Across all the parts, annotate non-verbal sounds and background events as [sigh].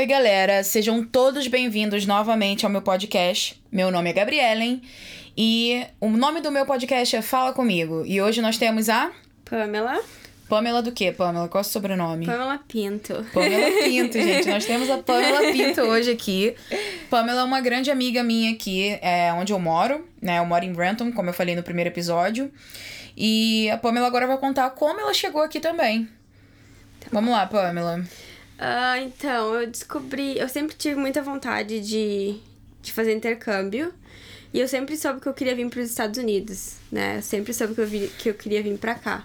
Oi, galera, sejam todos bem-vindos novamente ao meu podcast. Meu nome é Gabrielen e o nome do meu podcast é Fala Comigo. E hoje nós temos a. Pamela. Pamela do quê, Pamela? Qual é o sobrenome? Pamela Pinto. Pamela [laughs] Pinto, gente. Nós temos a Pamela Pinto hoje aqui. Pamela é uma grande amiga minha aqui, é, onde eu moro, né? Eu moro em Brenton, como eu falei no primeiro episódio. E a Pamela agora vai contar como ela chegou aqui também. Vamos lá, Pamela. Ah, então, eu descobri. Eu sempre tive muita vontade de, de fazer intercâmbio. E eu sempre soube que eu queria vir para os Estados Unidos, né? Eu sempre soube que eu, vi, que eu queria vir para cá.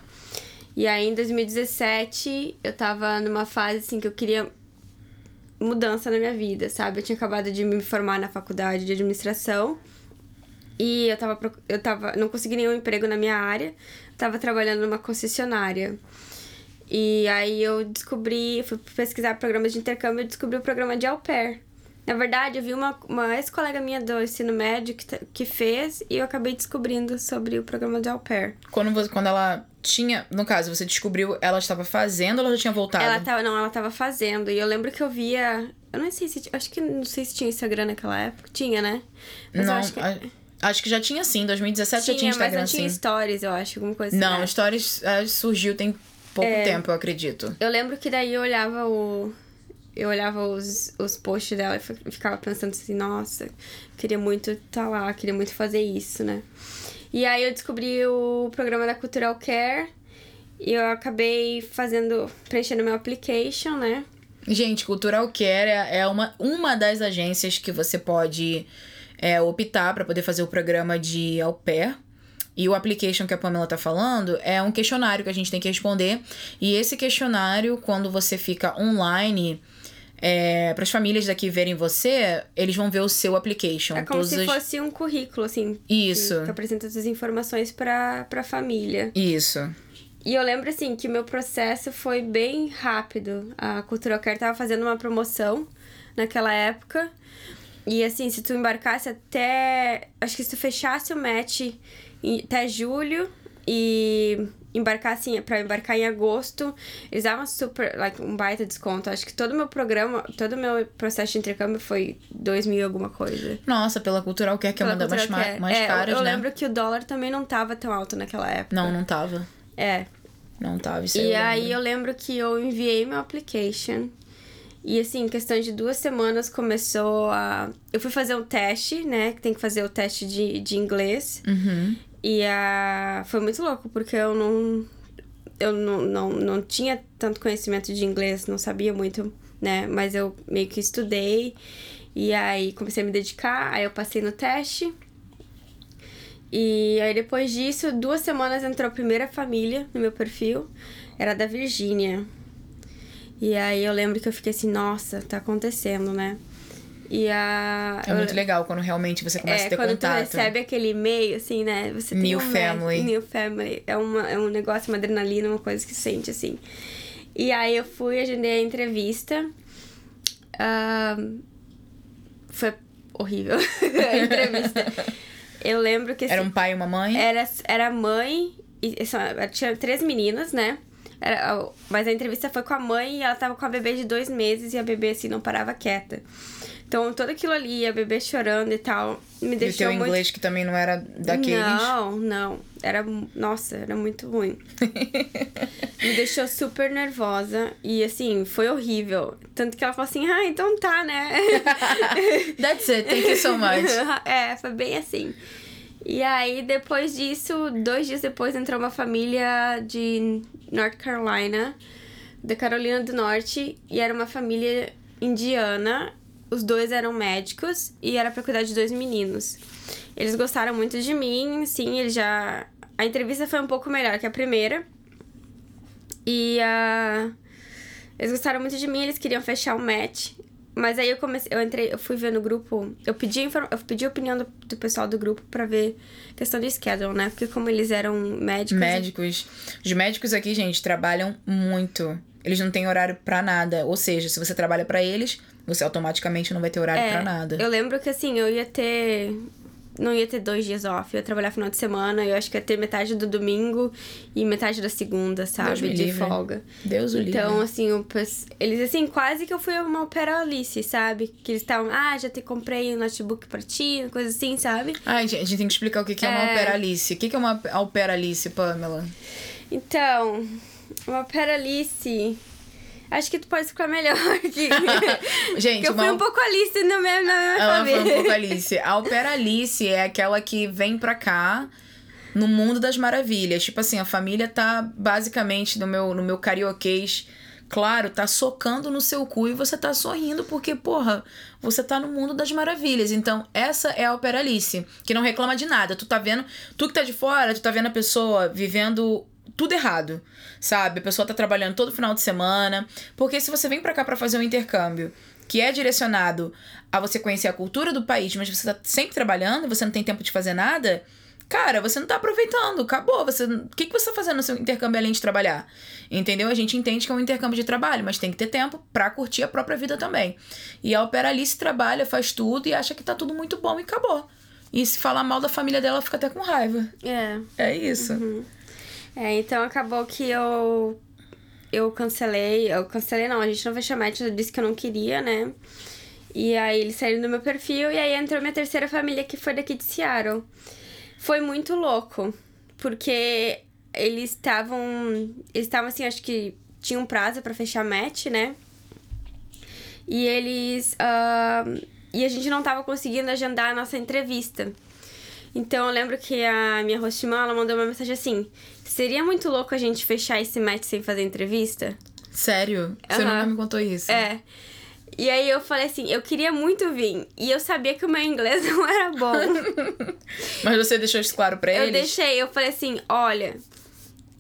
E aí, em 2017, eu tava numa fase, assim, que eu queria mudança na minha vida, sabe? Eu tinha acabado de me formar na faculdade de administração. E eu tava, eu tava... Não consegui nenhum emprego na minha área. tava trabalhando numa concessionária. E aí eu descobri... Fui pesquisar programas de intercâmbio e descobri o programa de au pair. Na verdade, eu vi uma, uma ex-colega minha do ensino médio que, que fez e eu acabei descobrindo sobre o programa de au pair. Quando, você, quando ela tinha. No caso, você descobriu, ela estava fazendo ou ela já tinha voltado? Ela tava, não, ela estava fazendo. E eu lembro que eu via. Eu não sei se. Acho que não sei se tinha Instagram naquela época. Tinha, né? Mas não, acho que... A... Acho que já tinha sim, 2017 tinha, já tinha Instagram, mas não tinha sim. stories, eu acho, alguma coisa Não, assim. Não, stories uh, surgiu tem pouco é, tempo, eu acredito. Eu lembro que daí eu olhava o, eu olhava os, os posts dela e ficava pensando assim, nossa, queria muito estar tá lá, queria muito fazer isso, né? E aí eu descobri o programa da Cultural Care e eu acabei fazendo, preenchendo meu application, né? Gente, Cultural Care é uma, uma das agências que você pode é, optar para poder fazer o programa de au pair. E o application que a Pamela tá falando é um questionário que a gente tem que responder. E esse questionário, quando você fica online, é, para as famílias daqui verem você, eles vão ver o seu application. É como se as... fosse um currículo, assim. Isso. Que, que apresenta as informações para a família. Isso. E eu lembro, assim, que o meu processo foi bem rápido. A Cultural Care tava fazendo uma promoção naquela época. E, assim, se tu embarcasse até... Acho que se tu fechasse o match até julho e embarcar assim, para embarcar em agosto, eles davam super, like, um baita desconto. Acho que todo o meu programa, todo o meu processo de intercâmbio foi dois mil alguma coisa. Nossa, pela Cultural Care, que é uma das mais, mais, mais é, caras, eu, eu né? Eu lembro que o dólar também não tava tão alto naquela época. Não, não tava. É. Não tava, isso E eu aí eu lembro que eu enviei meu application. E assim, em questão de duas semanas começou a. Eu fui fazer um teste, né? Que tem que fazer o teste de, de inglês. Uhum. E a... foi muito louco, porque eu não. Eu não, não, não tinha tanto conhecimento de inglês, não sabia muito, né? Mas eu meio que estudei. E aí comecei a me dedicar, aí eu passei no teste. E aí depois disso, duas semanas entrou a primeira família no meu perfil. Era da Virgínia. E aí eu lembro que eu fiquei assim, nossa, tá acontecendo, né? E a. É muito legal quando realmente você começa é, a ter quando contato. Quando tu recebe aquele e-mail, assim, né? Você New tem um family. New family. É, uma, é um negócio, uma adrenalina, uma coisa que se sente, assim. E aí eu fui, agendei a entrevista. Uh, foi horrível [laughs] a entrevista. [laughs] eu lembro que... Era um pai e uma mãe? Era, era mãe... E, tinha três meninas, né? Era, mas a entrevista foi com a mãe e ela tava com a bebê de dois meses e a bebê, assim, não parava quieta. Então, tudo aquilo ali, a bebê chorando e tal, me deixou. E o teu muito... inglês que também não era daqueles? Não, não. Era. Nossa, era muito ruim. [laughs] me deixou super nervosa. E assim, foi horrível. Tanto que ela falou assim: ah, então tá, né? [laughs] That's it, thank you so much. [laughs] é, foi bem assim. E aí, depois disso, dois dias depois, entrou uma família de North Carolina, da Carolina do Norte, e era uma família indiana os dois eram médicos e era para cuidar de dois meninos. Eles gostaram muito de mim, sim, eles já. A entrevista foi um pouco melhor que a primeira. E. Uh... Eles gostaram muito de mim, eles queriam fechar um match. Mas aí eu comecei, eu entrei, eu fui ver no grupo, eu pedi, inform, eu pedi a opinião do, do pessoal do grupo para ver questão de schedule, né? Porque como eles eram médicos. Médicos. Os médicos aqui, gente, trabalham muito. Eles não têm horário para nada. Ou seja, se você trabalha para eles, você automaticamente não vai ter horário é, para nada. Eu lembro que assim, eu ia ter não ia ter dois dias off, eu ia trabalhar final de semana, eu acho que ia ter metade do domingo e metade da segunda, sabe? me de livre. folga. Deus o Então, livre. assim, o pes- eles assim, quase que eu fui uma opera Alice, sabe? Que eles estavam, ah, já te comprei um notebook pra ti, coisa assim, sabe? Ai, gente, a gente tem que explicar o que que é, uma É. Alperalice. O que que é uma Alperalice, Pamela? Então, uma opera Alice. Acho que tu pode explicar melhor [laughs] aqui. [laughs] Gente, Porque eu uma fui um pouco Alice na minha, na minha Ela foi família. um pouco Alice. A Alperalice é aquela que vem pra cá no mundo das maravilhas. Tipo assim, a família tá basicamente no meu, no meu carioquês. Claro, tá socando no seu cu e você tá sorrindo porque, porra, você tá no mundo das maravilhas. Então, essa é a Alperalice, que não reclama de nada. Tu tá vendo, tu que tá de fora, tu tá vendo a pessoa vivendo tudo errado, sabe? A pessoa tá trabalhando todo final de semana. Porque se você vem pra cá pra fazer um intercâmbio que é direcionado a você conhecer a cultura do país, mas você tá sempre trabalhando, você não tem tempo de fazer nada, cara, você não tá aproveitando, acabou. Você, o que, que você tá fazendo no seu intercâmbio além de trabalhar? Entendeu? A gente entende que é um intercâmbio de trabalho, mas tem que ter tempo pra curtir a própria vida também. E a Opera Alice trabalha, faz tudo e acha que tá tudo muito bom e acabou. E se falar mal da família dela, fica até com raiva. É. É isso. É, então acabou que eu. Eu cancelei. Eu cancelei, não, a gente não fechou match, eu disse que eu não queria, né? E aí eles saíram do meu perfil e aí entrou minha terceira família, que foi daqui de Seattle. Foi muito louco, porque eles estavam. Eles estavam assim, acho que tinha um prazo pra fechar match, né? E eles. ah, e a gente não tava conseguindo agendar a nossa entrevista. Então eu lembro que a minha hostimã, ela mandou uma mensagem assim: seria muito louco a gente fechar esse match sem fazer entrevista? Sério? Você Aham. nunca me contou isso. É. E aí eu falei assim, eu queria muito vir. E eu sabia que o meu inglês [laughs] não era bom. [laughs] Mas você deixou isso claro pra eu eles? deixei, eu falei assim, olha,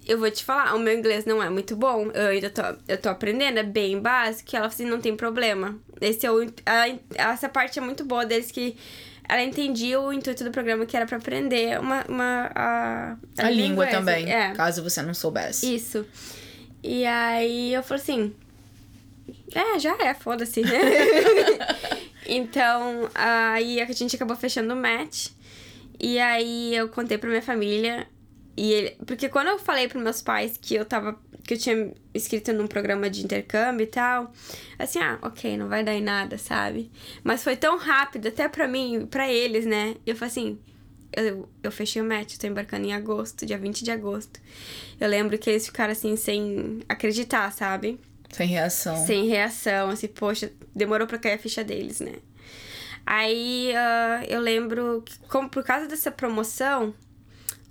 eu vou te falar, o meu inglês não é muito bom. Eu ainda tô, eu tô aprendendo, é bem básico. E ela falou assim, não tem problema. Esse é o, a- essa parte é muito boa deles que ela entendia o intuito do programa que era pra aprender uma, uma a, A, língua inglesa. também, É. caso você não soubesse. Isso. E aí eu falei assim. É, já é, foda-se. [laughs] então, aí a gente acabou fechando o match. E aí eu contei pra minha família. E ele, porque quando eu falei pros meus pais que eu tava. que eu tinha inscrito num programa de intercâmbio e tal, assim, ah, ok, não vai dar em nada, sabe? Mas foi tão rápido, até pra mim, pra eles, né? E eu falei assim, eu, eu fechei o match, eu tô embarcando em agosto, dia 20 de agosto. Eu lembro que eles ficaram assim, sem acreditar, sabe? Sem reação. Sem reação, assim, poxa, demorou pra cair a ficha deles, né? Aí ah, eu lembro que, como por causa dessa promoção,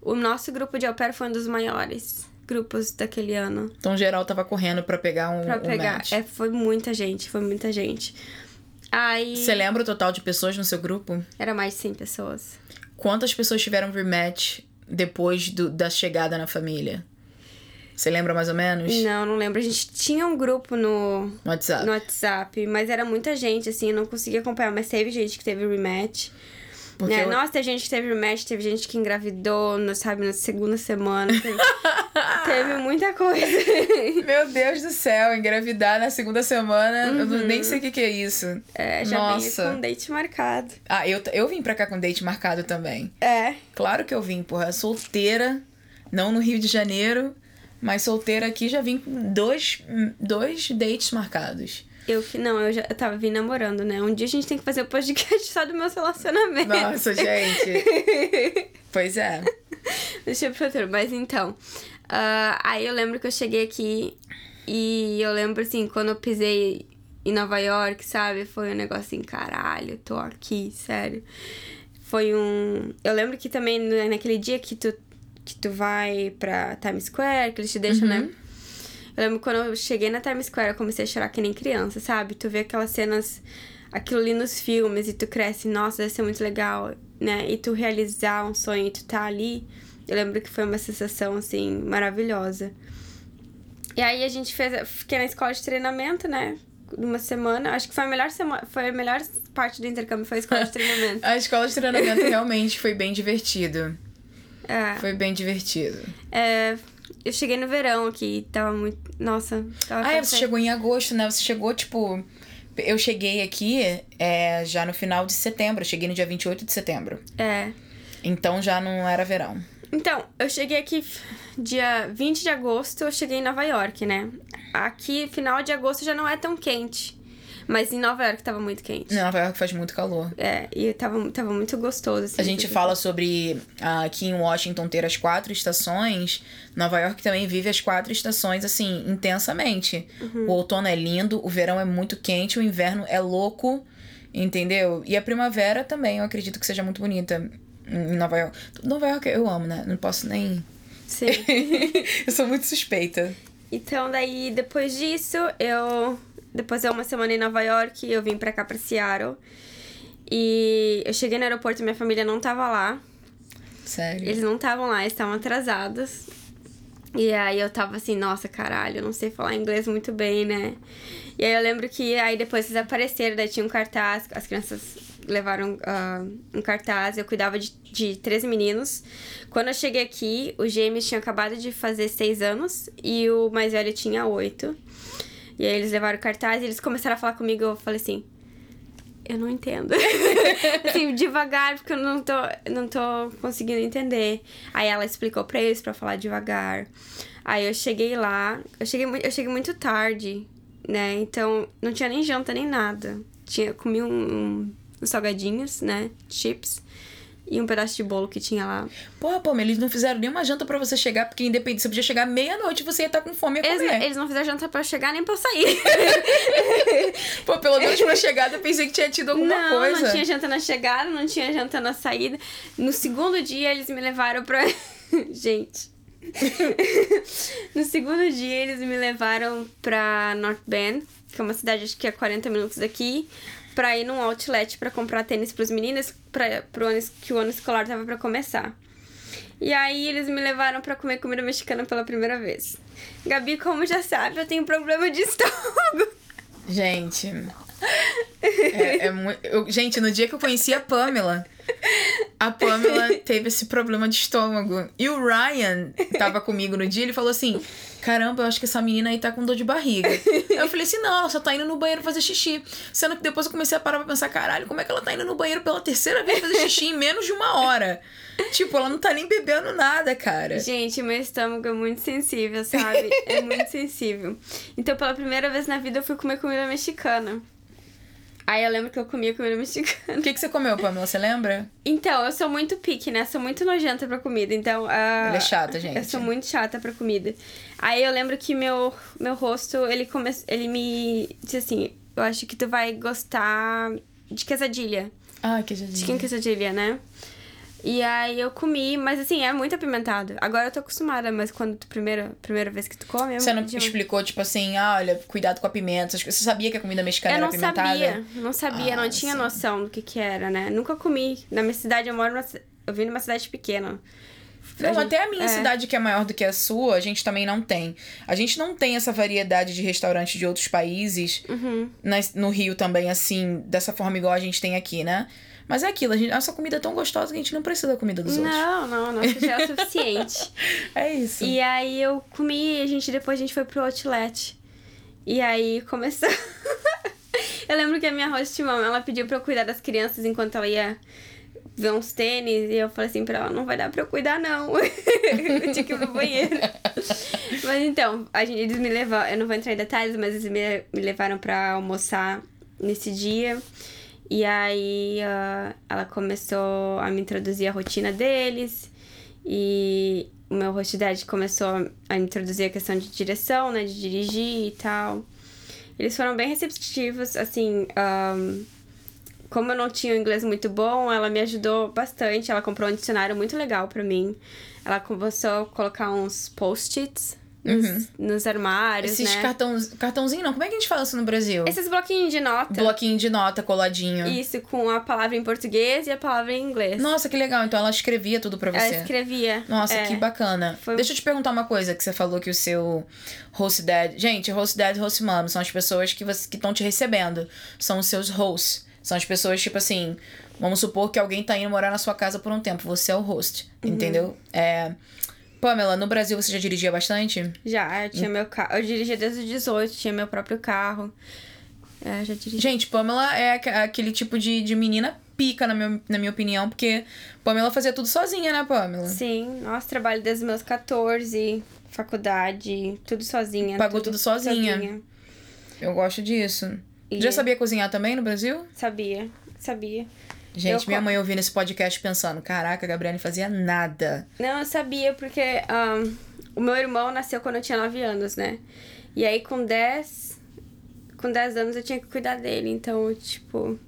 o nosso grupo de au pair foi um dos maiores grupos daquele ano. Então, geral tava correndo pra pegar um, Pra um pegar. match. É, foi muita gente, foi muita gente. Aí Você lembra o total de pessoas no seu grupo? era mais de 100 pessoas. Quantas pessoas tiveram rematch depois do, da chegada na família? Você lembra mais ou menos? Não, não lembro. A gente tinha um grupo no, No WhatsApp. no WhatsApp, mas era muita gente, assim, eu não conseguia acompanhar. Mas teve gente que teve rematch. Né? eu- Nossa, teve gente que teve rematch, teve gente que engravidou, no, sabe, na segunda semana. Teve, [laughs] teve muita coisa. Meu Deus do céu, engravidar na segunda semana, eu não- nem sei o que, que é isso. Uhum. É, já Nossa. vim com date marcado. Ah, eu, eu vim pra cá com date marcado também. É. Claro que eu vim, porra. Solteira, não no Rio de Janeiro, mas solteira aqui já vim com dois, dois dates marcados. Eu que não, eu já eu tava vindo namorando, né? Um dia a gente tem que fazer o podcast só do meu relacionamento. Nossa, gente. [laughs] Pois é. Deixa eu pro outro. Mas então. ah, aí eu lembro que eu cheguei aqui e eu lembro assim, quando eu pisei em Nova York, sabe? Foi um negócio assim, caralho, tô aqui, sério. Foi um. Eu lembro que também na- naquele dia que tu, que tu vai pra Times Square, que eles te deixam, né? Eu lembro quando eu cheguei na Times Square, eu comecei a chorar que nem criança, sabe? Tu vê aquelas cenas, aquilo ali nos filmes, e tu cresce, nossa, deve ser muito legal, né? E tu realizar um sonho e tu tá ali, eu lembro que foi uma sensação, assim, maravilhosa. E aí a gente fez, fiquei na escola de treinamento, né? Uma semana, acho que foi a melhor semana, foi a melhor parte do intercâmbio, foi a escola de [laughs] treinamento. A escola de treinamento realmente foi bem divertido. É, Foi bem divertido. é, eu cheguei no verão aqui, tava muito, nossa, tava Ah, é, você chegou em agosto, né? Você chegou, tipo, Eu cheguei aqui é, já no final de setembro. Eu cheguei no dia 28 de setembro. É. Então já não era verão. Então, eu cheguei aqui dia 20 de agosto, eu cheguei em Nova York, né? Aqui, final de agosto já não é tão quente. Mas em Nova York tava muito quente. Nova York faz muito calor. É, e tava, tava muito gostoso. Assim, A gente fala sobre ah, aqui em Washington ter as quatro estações. Nova York também vive as quatro estações, assim, intensamente. O outono é lindo, o verão é muito quente, o inverno é louco, entendeu? E a primavera também, eu acredito que seja muito bonita em Nova York. Nova York eu amo, né? Não posso nem. Sim. [laughs] eu sou muito suspeita. Então, daí, depois disso, eu... Depois de uma semana em Nova York, eu vim pra cá, pra Seattle. E eu cheguei no aeroporto, minha família não tava lá. Sério. Eles não estavam lá, eles estavam atrasados. E aí eu tava assim, nossa, caralho, eu não sei falar inglês muito bem, né? E aí eu lembro que aí depois eles apareceram, daí tinha um cartaz, as crianças levaram ah, um cartaz, eu cuidava de, de 13 meninos. Quando eu cheguei aqui, o James tinha acabado de fazer 6 anos e o mais velho tinha 8. E aí eles levaram o cartaz e eles começaram a falar comigo, eu falei assim, eu não entendo. [laughs] assim, devagar, porque eu não tô, não tô conseguindo entender. Aí ela explicou pra eles pra falar devagar. Aí eu cheguei lá, eu cheguei, eu cheguei muito tarde, né? Então não tinha nem janta nem nada. Tinha, comi um, um- uns salgadinhos, né? Chips. E um pedaço de bolo que tinha lá. Porra, pô, mas eles não fizeram nenhuma janta pra você chegar, porque independente, você podia chegar meia-noite e você ia estar com fome e ia Eles, comer. eles não fizeram janta pra eu chegar nem pra sair. [laughs] Pô, pelo menos pra chegada eu pensei que tinha tido alguma não, coisa. não tinha janta na chegada, não tinha janta na saída. No segundo dia, eles me levaram pra. [laughs] Gente. [laughs] no segundo dia, eles me levaram pra North Bend, que é uma cidade acho que é 40 minutos daqui, pra ir num outlet pra comprar tênis pros meninos pra, pro ano, que o ano escolar tava pra começar. E aí eles me levaram pra comer comida mexicana pela primeira vez. Gabi, como já sabe, eu tenho problema de [laughs] estômago. Gente. É, é muito. gente, no dia que eu conheci a Pamela, a Pamela [laughs] teve esse problema de estômago. E o Ryan tava comigo no dia, ele falou assim: Caramba, eu acho que essa menina aí tá com dor de barriga. Eu falei assim: Não, ela só tá indo no banheiro fazer xixi. Sendo que depois eu comecei a parar pra pensar: Caralho, como é que ela tá indo no banheiro pela terceira vez fazer xixi em menos de uma hora? Tipo, ela não tá nem bebendo nada, cara. Gente, meu estômago é muito sensível, sabe? É muito sensível. Então, pela primeira vez na vida, eu fui comer comida mexicana. Aí eu lembro que eu comia comida mexicana. O que, que você comeu, Pamela? Você lembra? Então, eu sou muito pique, né? Sou muito nojenta pra comida. Então, a... Ela é chata, gente. Eu sou muito chata pra comida. Aí eu lembro que meu, meu rosto, ele, come... ele me disse assim: Eu acho que tu vai gostar de quesadilha. Ah, que Chicken quesadilha, né? E aí eu comi, mas assim, é muito apimentado. Agora eu tô acostumada, mas quando tu primeira, primeira vez que tu come, é Você não muito- explicou, tipo assim, ah, olha, cuidado com a pimenta. Você sabia que a comida mexicana Eu era não apimentada? sabia, não sabia, Ah, não tinha sim. noção do que que era, né? Nunca comi. Na minha cidade, eu moro numa, eu vim numa cidade pequena. Não, gente- até a minha é. cidade, que é maior do que a sua, a gente também não tem. A gente não tem essa variedade de restaurantes de outros países. Uhum. no Rio também, assim, dessa forma igual a gente tem aqui, né? Mas é aquilo, a gente, nossa comida é tão gostosa que a gente não precisa da comida dos outros. Não, não, nossa, já é o suficiente. [laughs] É isso. E aí eu comi e a gente depois a gente foi pro outlet. E aí começou. [laughs] eu lembro que a minha host mom, ela pediu pra eu cuidar das crianças enquanto ela ia ver uns tênis. E eu falei assim pra ela, não vai dar pra eu cuidar, não. eu [laughs] tinha que ir pro banheiro. mas então, a gente, eles me levaram. Eu não vou entrar em detalhes, mas eles me, me levaram pra almoçar nesse dia. E aí ah, ela começou a me introduzir a rotina deles. E o meu host dad começou a introduzir a questão de direção, né? De dirigir e tal. Eles foram bem receptivos, assim. ahn, como eu não tinha um inglês muito bom, ela me ajudou bastante. Ela comprou um dicionário muito legal pra mim. Ela começou a colocar uns post-its nos, nos armários, Esses né? cartões, cartãozinho não, como é que a gente fala isso no Brasil? Esses bloquinhos de nota. Bloquinho de nota coladinho. Isso, com a palavra em português e a palavra em inglês. Nossa, que legal. Então ela escrevia tudo pra Ela você. escrevia. Nossa, é. que bacana. Foi- Deixa eu te perguntar uma coisa que você falou que o seu host dad. Gente, host dad e host mom são as pessoas que você que estão te recebendo. São os seus hosts. São as pessoas, tipo assim, vamos supor que alguém tá indo morar na sua casa por um tempo. Você é o host. Uhum. Entendeu? É. Pamela, no Brasil você já dirigia bastante? Já, eu tinha meu carro. Eu dirigia desde os 18, tinha meu próprio carro. É, já dirigi. Gente, Pamela é aqu- aquele tipo de, de menina pica, na, meu, na minha opinião, porque Pamela fazia tudo sozinha, né, Pamela? Sim, nossa, trabalho desde os meus 14, faculdade, tudo sozinha. Pagou tudo sozinha. Eu gosto disso. E- Já sabia cozinhar também no Brasil? Sabia, sabia. Gente, Eu minha mãe ouvindo esse podcast pensando: caraca, a Gabriela não fazia nada. Não, eu sabia porque ahn, o meu irmão nasceu quando eu tinha 9 anos, né? E aí com 10, com 10 anos eu tinha que cuidar dele, então, eu, tipo,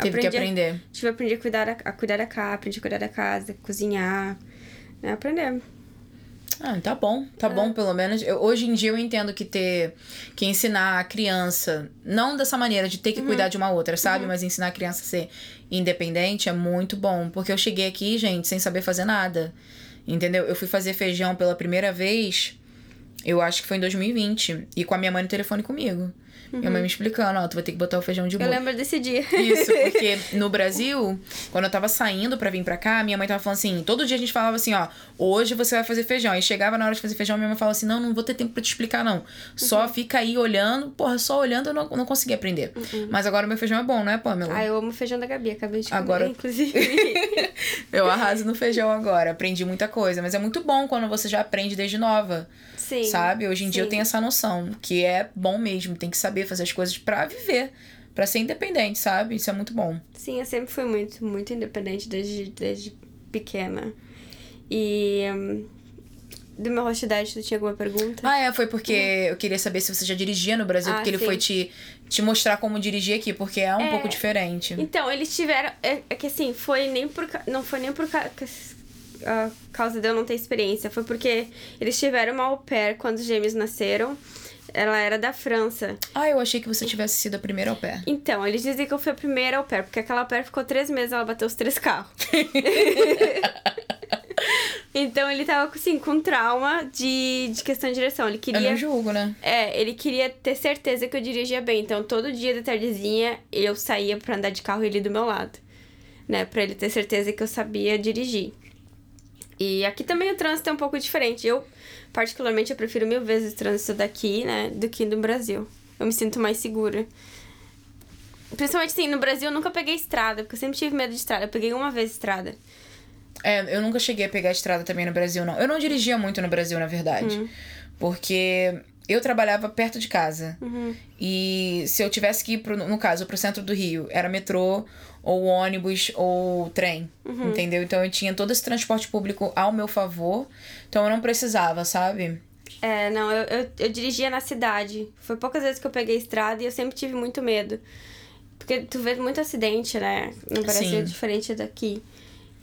Teve que a- aprender. Tive que aprender a cuidar, da, a cuidar da casa, aprendi a cuidar da casa, cozinhar, né? Aprender. Ah, tá bom, tá bom, pelo menos. Eu- hoje em dia eu entendo que ter. que ensinar a criança, não dessa maneira de ter que cuidar de uma outra, sabe? Mas ensinar a criança a ser independente é muito bom. Porque eu cheguei aqui, gente, sem saber fazer nada. Entendeu? Eu fui fazer feijão pela primeira vez, eu acho que foi em 2020. E com a minha mãe no telefone comigo. Minha mãe me explicando, ó, tu vai ter que botar o feijão de Eu molho. lembro desse dia. Isso, [laughs] porque no Brasil, quando eu tava saindo pra vir pra cá, minha mãe tava falando assim, todo dia a gente falava assim, ó, hoje você vai fazer feijão. Aí chegava na hora de fazer feijão, minha mãe falava assim, não, não vou ter tempo pra te explicar, não. Só fica aí olhando. Porra, só olhando eu não, não consegui aprender. Mas agora o meu feijão é bom, não é, Pamela? Ah, eu amo feijão da Gabi, acabei de comer, Agora- inclusive. [laughs] Eu arraso no feijão agora, aprendi muita coisa. Mas é muito bom quando você já aprende desde nova, Sim. sabe? Hoje em dia eu sim. tenho essa noção, que é bom mesmo, tem que saber fazer as coisas pra viver. Pra ser independente, sabe? Isso é muito bom. Sim, eu sempre fui muito, muito independente desde, desde pequena. E. hum, do meu hostidade, tu tinha alguma pergunta? Ah, é, foi porque eu queria saber se você já dirigia no Brasil, Ah, porque ele sim. foi te, te mostrar como dirigir aqui, porque é um É. pouco diferente. Então, eles tiveram. É, é que assim, foi nem por. Não foi nem por a causa de eu não ter experiência. Foi porque eles tiveram uma au pair quando os gêmeos nasceram. Ela era da França. Ah, eu achei que você tivesse sido a primeira ao pé. Então, eles dizem que eu fui a primeira au pair, porque aquela au pair ficou três meses, ela bateu os três carros. [laughs] então ele tava assim, com trauma de, de questão de direção. Ele Eu queria. não julgo, né? É, ele queria ter certeza que eu dirigia bem. Então, todo dia da tardezinha, eu saía pra andar de carro e ele do meu lado. Né? Pra ele ter certeza que eu sabia dirigir. E aqui também o trânsito é um pouco diferente. Eu, particularmente, eu prefiro mil vezes o trânsito daqui, né? Do que no Brasil. Eu me sinto mais segura. Principalmente, assim, no Brasil eu nunca peguei estrada, porque eu sempre tive medo de estrada. Eu peguei uma vez estrada. É, eu nunca cheguei a pegar estrada também no Brasil, não. Eu não dirigia muito no Brasil, na verdade. Uhum. Porque eu trabalhava perto de casa. Uhum. E se eu tivesse que ir, pro, no caso, pro centro do Rio, era metrô, ou ônibus, ou trem. Uhum. Entendeu? Então eu tinha todo esse transporte público ao meu favor. Então eu não precisava, sabe? É, não, eu, eu, eu dirigia na cidade. Foi poucas vezes que eu peguei estrada e eu sempre tive muito medo. Porque tu vê muito acidente, né? No Brasil Sim. é diferente daqui.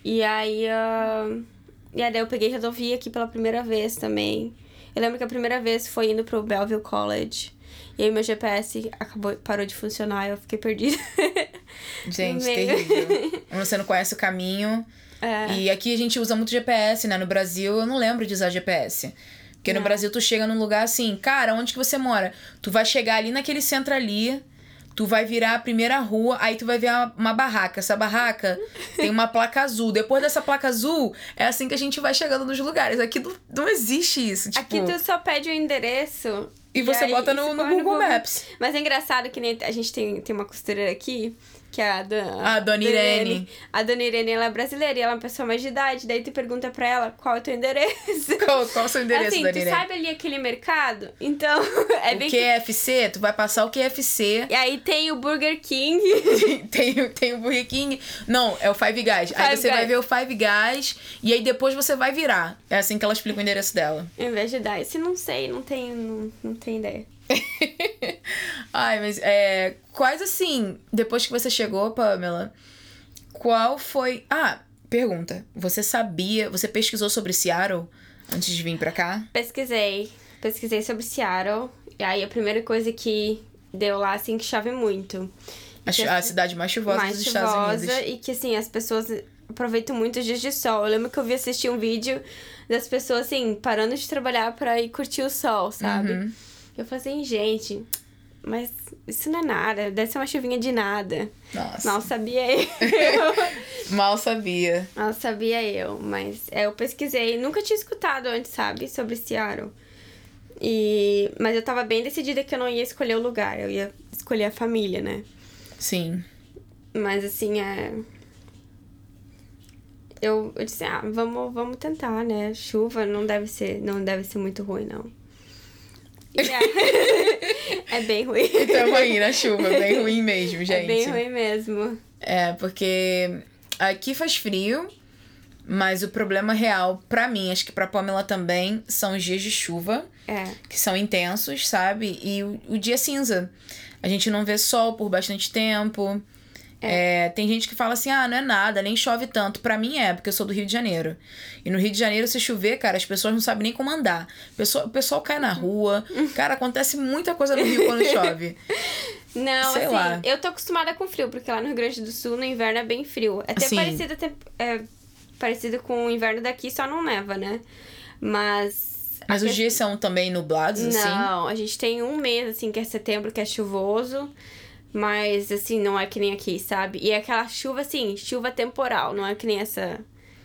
E aí. ah, E aí eu peguei rodovia aqui pela primeira vez também. Eu lembro que a primeira vez foi indo pro Belleville College. E aí meu GPS acabou, parou de funcionar e eu fiquei perdida. [laughs] Gente, No terrível. [laughs] Você não conhece o caminho. É. E aqui a gente usa muito GPS, né? No Brasil eu não lembro de usar GPS. Porque no. Brasil tu chega num lugar assim, cara, onde que você mora? Tu vai chegar ali naquele centro ali, tu vai virar a primeira rua, aí tu vai ver uma, uma barraca. Essa barraca [laughs] tem uma placa azul. Depois dessa placa azul, é assim que a gente vai chegando nos lugares. Aqui não, não existe isso. Tipo, Aqui tu só pede o endereço. E você aí bota no, no põe Google Maps. Mas é engraçado que nem a gente tem, tem uma costureira aqui, que é a dona, A dona Irene. A dona Irene, ela é brasileira e ela é uma pessoa mais de idade. Daí tu pergunta pra ela qual é o teu endereço. Qual, qual o seu endereço, assim, Dona tu Irene? sabe ali aquele mercado? Então, [laughs] é O bem... QFC, tu vai passar o QFC. E aí tem o Burger King. [laughs] tem, tem o Burger King. Não, é o Five Guys. aí Five você vai Guys. ver o Five Guys e aí depois você vai virar. É assim que ela explica o endereço dela. Em vez de dar. Se não sei, não tenho, não, não tenho ideia. [laughs] Ai, mas é. Quais assim, depois que você chegou, Pamela, qual foi. Ah, pergunta. Você sabia. Você pesquisou sobre Seattle antes de vir pra cá? Pesquisei. Pesquisei sobre Seattle. E aí a primeira coisa que deu lá, assim, que chove muito. A, a cidade mais chuvosa mais dos Estados chuvosa Unidos. e que assim as pessoas aproveitam muito os dias de sol. Eu lembro que eu vi assistir um vídeo das pessoas assim parando de trabalhar pra ir curtir o sol, sabe? Uhum. Eu falei assim, gente, mas isso não é nada, deve ser uma chuvinha de nada. Nossa. Mal sabia eu. [laughs] Mal sabia. Mal sabia eu, mas é, eu pesquisei, nunca tinha escutado antes, sabe, sobre Seattle. E, mas eu tava bem decidida que eu não ia escolher o lugar, eu ia escolher a família, né? Sim. Mas assim, é. Eu, eu disse, ah, vamos, vamos tentar, né? Chuva não deve ser, não deve ser muito ruim, não. É, [laughs] é bem ruim. E tamo aí na chuva, bem ruim mesmo, gente. É bem ruim mesmo. É, porque aqui faz frio, mas o problema real, pra mim, acho que pra Pamela também, são os dias de chuva, É. que são intensos, sabe? E o, o dia cinza. A gente não vê sol por bastante tempo. É, tem gente que fala assim, ah, não é nada, nem chove tanto. Pra mim é, porque eu sou do Rio de Janeiro. E no Rio de Janeiro, se chover, cara, as pessoas não sabem nem como andar. O pessoal, o pessoal cai na rua. Cara, acontece muita coisa no Rio quando chove. [laughs] Não, Sei assim, lá. eu tô acostumada com frio, porque lá no Rio Grande do Sul, no inverno é bem frio. É até Sim. parecido, até, é, parecido com o inverno daqui, só não neva, né? Mas. Mas os que- dias são também nublados, assim? Não, a gente tem um mês, assim, que é setembro, que é chuvoso. Mas, assim, não é que nem aqui, sabe? E é aquela chuva, assim, chuva temporal, não é que nem essa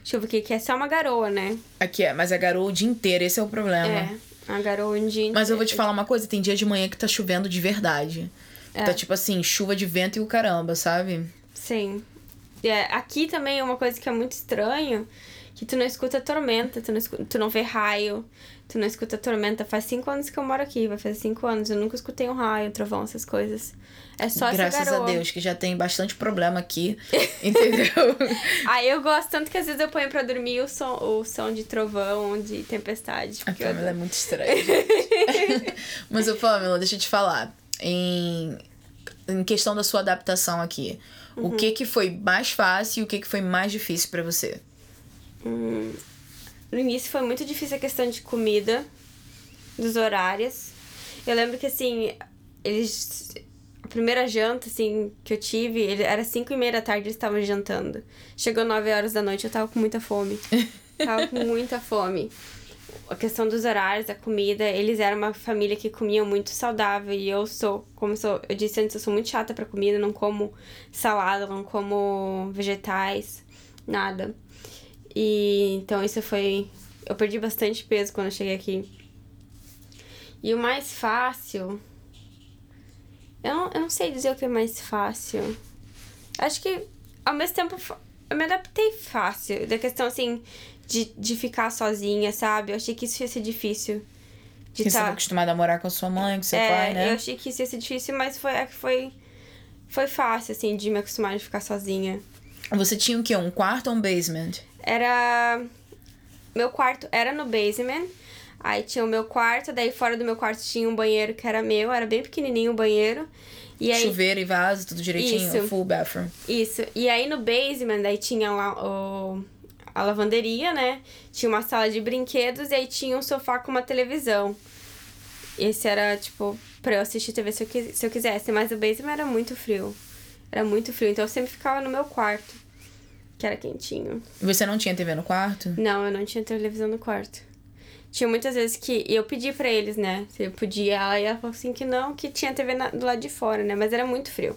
chuva aqui, que é só uma garoa, né? Aqui é, mas é garoa o dia inteiro, esse é o problema. É, a garoa um dia Mas eu vou te inteiro. falar uma coisa, tem dia de manhã que tá chovendo de verdade. É. Tá tipo assim, chuva de vento e o caramba, sabe? Sim. É, aqui também é uma coisa que é muito estranho, que tu não escuta tormenta, tu não, escuta, tu não vê raio, tu não escuta tormenta. Faz cinco anos que eu moro aqui, vai fazer cinco anos. Eu nunca escutei um raio, um trovão, essas coisas. É só Graças a. Deus, que já tem bastante problema aqui, [laughs] entendeu? Aí eu gosto tanto que às vezes eu ponho pra dormir o som, o som de trovão, de tempestade. A Porque eu Pamela é muito estranha. [laughs] Mas, ô Pamela, deixa eu te falar. Em, em questão da sua adaptação aqui, o Uhum. que que foi mais fácil e o que que foi mais difícil pra você? No início foi muito difícil a questão de comida, dos horários. Eu lembro que assim, eles. A primeira janta, assim, que eu tive, ele, era 5 e meia da tarde eles estavam jantando. Chegou 9 horas da noite, eu tava com muita fome. [laughs] tava com muita fome. A questão dos horários, da comida, eles eram uma família que comia muito saudável. E eu sou, como sou, eu disse antes, eu sou muito chata pra comida, não como salada, não como vegetais, nada. E então isso foi. Eu perdi bastante peso quando eu cheguei aqui. E o mais fácil. Eu não, eu não sei dizer o que é mais fácil. Acho que ao mesmo tempo eu me adaptei fácil. Da questão assim de, de ficar sozinha, sabe? Eu achei que isso ia ser difícil. De Porque você tá- acostumada a morar com a sua mãe, com seu é, pai, né? eu achei que isso ia ser difícil, mas foi, é que foi, foi fácil, assim, de me acostumar a ficar sozinha. Você tinha o quê? Um quarto ou um basement? Era. Meu quarto era no basement. Aí tinha o meu quarto, daí fora do meu quarto tinha um banheiro que era meu, era bem pequenininho o banheiro. E aí, Chuveiro e vaso, tudo direitinho, Isso. full bathroom. Isso. E aí no basement, daí tinha lá o, a lavanderia, né? Tinha uma sala de brinquedos e aí tinha um sofá com uma televisão. Esse era, tipo, pra eu assistir TV se eu, se eu quisesse. Mas o basement era muito frio. Era muito frio. Então eu sempre ficava no meu quarto, que era quentinho. Você não tinha TV no quarto? Não, eu não tinha televisão no quarto. Tinha muitas vezes que eu pedi pra eles, né? Se eu podia, ela, e ela falou assim que não, que tinha TV na- do lado de fora, né? Mas era muito frio.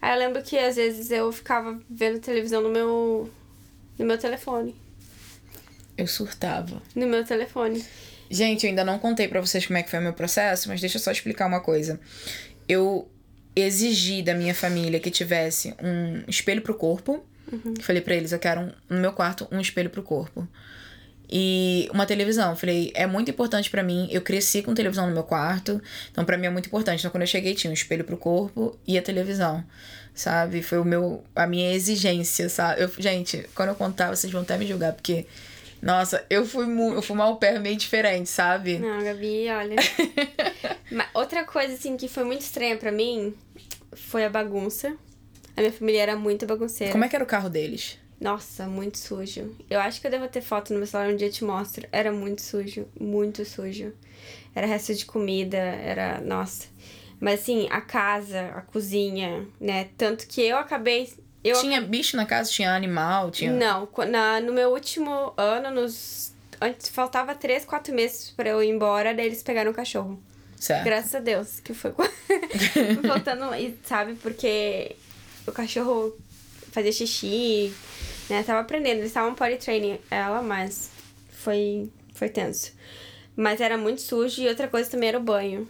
Aí eu lembro que às vezes eu ficava vendo televisão no meu no meu telefone, Eu surtava. no meu telefone. Gente, eu ainda não contei pra vocês como é que foi o meu processo, mas deixa eu só explicar uma coisa. Eu exigi da minha família que tivesse um espelho pro corpo. Falei pra eles, eu quero um- no meu quarto um espelho pro corpo. E uma televisão. Falei, é muito importante pra mim. Eu cresci com televisão no meu quarto, então pra mim é muito importante. Então quando eu cheguei tinha um espelho pro corpo e a televisão, sabe? Foi o meu a minha exigência, sabe? Eu, gente, quando eu contar vocês vão até me julgar porque nossa, eu fui eu fui uma au pair meio diferente, sabe? Não, Gabi, olha. [laughs] Outra coisa assim que foi muito estranha pra mim foi a bagunça. A minha família era muito bagunceira. Como é que era o carro deles? Nossa, muito sujo. Eu acho que eu devo ter foto no meu celular um dia eu te mostro. Era muito sujo, muito sujo. Era resto de comida, era. Nossa. Mas assim, a casa, a cozinha, né? Tanto que eu acabei. Eu Tinha bicho na casa, tinha animal, tinha. Não, na, no meu último ano, nos. Antes faltava três, quatro meses pra eu ir embora, daí eles pegaram o cachorro. Certo. Graças a Deus, que foi [laughs] foi faltando, e sabe, porque o cachorro fazia xixi, né? Tava aprendendo, eles estavam potty training ela, mas foi, foi tenso. Mas era muito sujo e outra coisa também era o banho.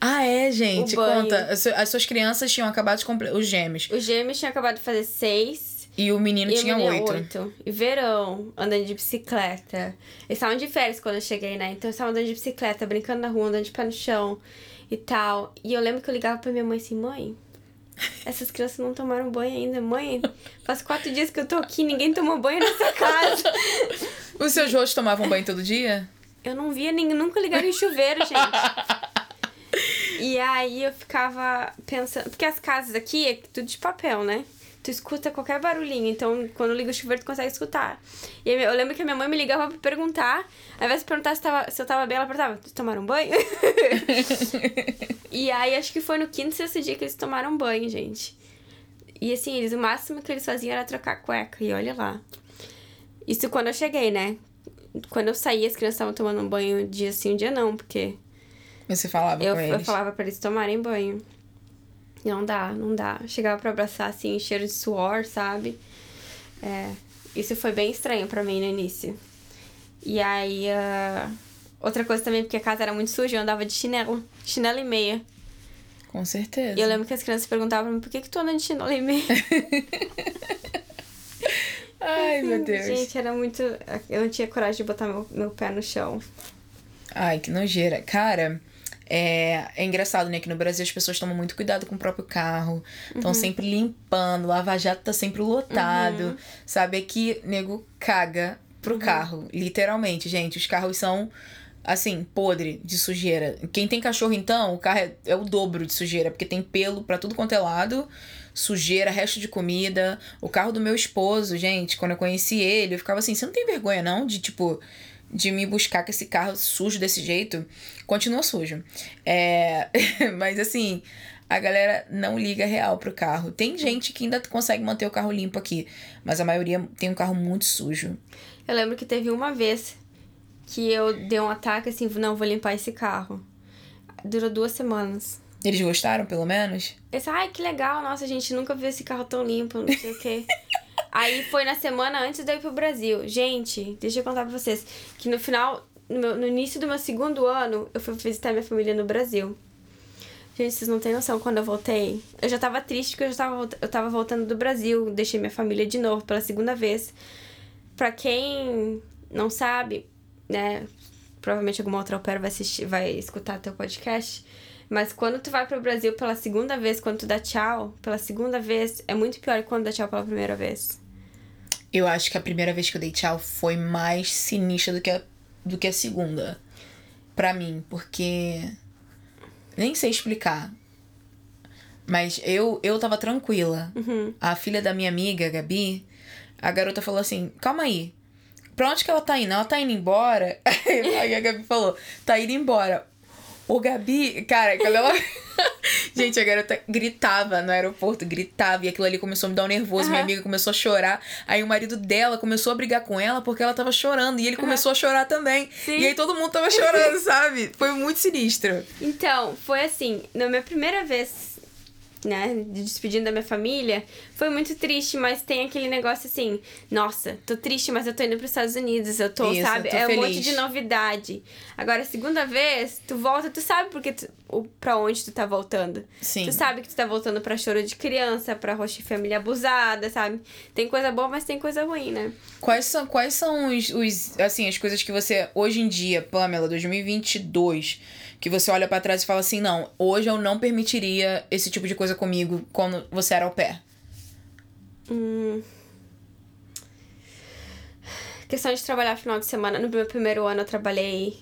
Ah, é, gente. O. Conta. As, su- as suas crianças tinham acabado de completar. Os gêmeos. Os gêmeos tinham acabado de fazer seis. E o menino e o tinha menino oito. oito. E verão, andando de bicicleta. Eles estavam de férias quando eu cheguei, né? Então eles estavam andando de bicicleta, brincando na rua, andando de pé no chão e tal. E eu lembro que eu ligava pra minha mãe assim, mãe, essas crianças não tomaram banho ainda. Mãe, faz quatro dias que eu tô aqui, ninguém tomou banho nessa [laughs] casa. Os seus rostos tomavam banho todo dia? Eu não via ninguém, nunca ligaram em chuveiro, gente. E aí eu ficava pensando. Porque as casas aqui é tudo de papel, né? Tu escuta qualquer barulhinho. Então, quando liga o chuveiro, tu consegue escutar. E eu lembro que a minha mãe me ligava pra perguntar. Ao invés de perguntar se, tava, se eu tava bem, ela perguntava: Vocês tomaram banho? [laughs] e aí, acho que foi no quinto, sexto dia que eles tomaram banho, gente. E assim, eles, o máximo que eles faziam era trocar cueca. E olha lá. Isso quando eu cheguei, né? Quando eu saí, as crianças estavam tomando um banho dia sim, um dia não, porque Você falava eu, com eu eles? falava pra eles tomarem banho. Não dá, não dá. Chegava pra abraçar, assim, cheiro de suor, sabe? É, isso foi bem estranho pra mim no início. E aí, ah, outra coisa também, porque a casa era muito suja, eu andava de chinelo, chinelo e meia. Com certeza. E eu lembro que as crianças perguntavam pra mim, por que que tu anda de chinelo e meia? [laughs] Ai, meu Deus. Gente, era muito... Eu não tinha coragem de botar meu, meu pé no chão. Ai, que nojeira. Cara, é, é engraçado, né? Que no Brasil as pessoas tomam muito cuidado com o próprio carro. Estão sempre limpando, o lava-jato tá sempre lotado. Sabe? Aqui, nego caga pro carro. Literalmente, gente. Os carros são, assim, podre de sujeira. Quem tem cachorro, então, o carro é, é o dobro de sujeira. Porque tem pelo pra tudo quanto é lado. Sujeira, resto de comida. O carro do meu esposo, gente, quando eu conheci ele, eu ficava assim, você não tem vergonha, não? De, tipo, de me buscar com esse carro sujo desse jeito. Continua sujo. É... [laughs] Mas assim, a galera não liga real pro carro. Tem gente que ainda consegue manter o carro limpo aqui, mas a maioria tem um carro muito sujo. Eu lembro que teve uma vez que eu dei um ataque assim, não, vou limpar esse carro. Durou duas semanas. Eles gostaram, pelo menos? Eu disse, ai, que legal, nossa, a gente nunca viu esse carro tão limpo, não sei o quê. [laughs] Aí foi na semana antes de eu ir pro Brasil. Gente, deixa eu contar pra vocês que no final, no, meu- no início do meu segundo ano, eu fui visitar minha família no Brasil. Gente, vocês não têm noção, quando eu voltei, eu já tava triste porque eu já tava, eu tava voltando do Brasil, deixei minha família de novo pela segunda vez. Pra quem não sabe, né, provavelmente alguma outra pair vai assistir, vai escutar teu podcast. Mas quando tu vai pro Brasil pela segunda vez, quando tu dá tchau pela segunda vez, é muito pior que quando dá tchau pela primeira vez. Eu acho que a primeira vez que eu dei tchau foi mais sinistra do que a, do que a segunda. Pra mim, porque. Nem sei explicar. Mas eu, eu tava tranquila. A filha da minha amiga, Gabi, a garota falou assim: calma aí. Pra onde que ela tá indo? Ela tá indo embora? [laughs] Aí a Gabi falou: tá indo embora. O Gabi, cara, quando ela. [laughs] Gente, a garota gritava no aeroporto, gritava, e aquilo ali começou a me dar um nervoso. Minha Aham. amiga começou a chorar. Aí o marido dela começou a brigar com ela porque ela tava chorando. E ele começou a chorar também. Sim. E aí todo mundo tava chorando, sabe? Foi muito sinistro. Então, foi assim, na minha primeira vez, né, de despedindo da minha família, foi muito triste, mas tem aquele negócio assim, nossa, tô triste, mas eu tô indo pros Estados Unidos, eu tô, Isso, sabe? tô é um monte feliz. de novidade. Agora, segunda vez, tu volta, tu sabe porque tu, o, pra onde tu tá voltando. Sim. Tu sabe que tu tá voltando pra choro de criança, pra de família abusada, sabe? Tem coisa boa, mas tem coisa ruim, né? Quais são, quais são os, os, assim, as coisas que você, hoje em dia, Pamela, 2022, que você olha pra trás e fala assim, não, hoje eu não permitiria esse tipo de coisa comigo quando você era ao pé? Hum. Questão de trabalhar final de semana. No meu primeiro ano eu trabalhei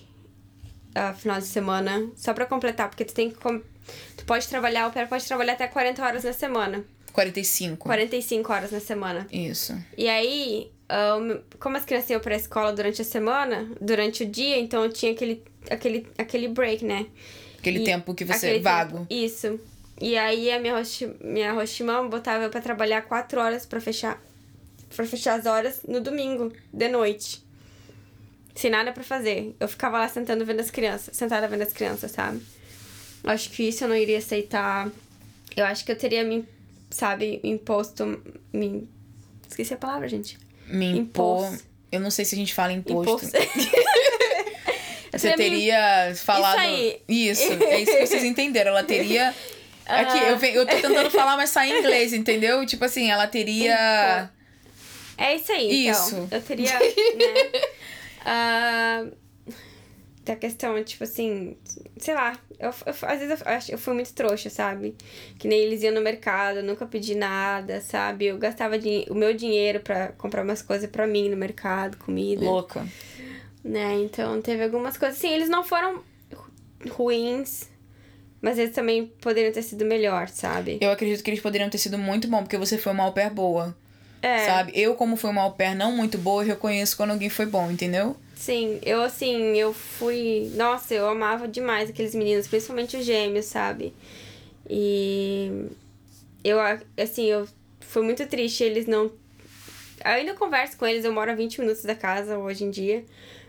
ah, final de semana. Só pra completar, porque tu tem que. Tu pode trabalhar, o pé pode trabalhar até 40 horas na semana. 45. 45 horas na semana. Isso. E aí, ah, como as crianças iam pra escola durante a semana, durante o dia, então eu tinha aquele, aquele, aquele break, né? Aquele E- tempo que você aquele vago. tempo- isso. E aí a minha host, minha hostimão botava eu pra trabalhar quatro horas pra fechar para fechar as horas no domingo de noite. Sem nada pra fazer. Eu ficava lá sentando vendo as crianças, sentada vendo as crianças, sabe? Eu acho que isso eu não iria aceitar. Eu acho que eu teria me, sabe, imposto me esqueci a palavra, gente. Me impor. Imposto. Eu não sei se a gente fala imposto. Imposto. [laughs] Você teria falado. aí. Isso, é isso que vocês entenderam. Ela teria. [laughs] Aqui, eu, eu tô tentando falar, mas sai em inglês, entendeu? Tipo assim, ela teria. É isso aí, Isso. então. Eu teria, né? [laughs] ah, da questão, tipo assim, sei lá, eu, eu- às vezes eu, eu fui muito trouxa, sabe? Que nem eles iam no mercado, eu nunca pedi nada, sabe? Eu gastava o meu dinheiro pra comprar umas coisas pra mim no mercado, comida. Louca. Né? Então teve algumas coisas. Sim, eles não foram ru- ruins, mas eles também poderiam ter sido melhor, sabe? Eu acredito que eles poderiam ter sido muito bom, porque você foi uma au pair boa. É, Sabe? Eu, como fui uma au pair não muito boa, eu reconheço quando alguém foi bom, entendeu? sim, eu assim, eu fui. Nossa, eu amava demais aqueles meninos, principalmente os gêmeos, sabe? E eu, assim, eu fui muito triste eles não. Eu ainda converso com eles, eu moro a 20 minutos da casa hoje em dia,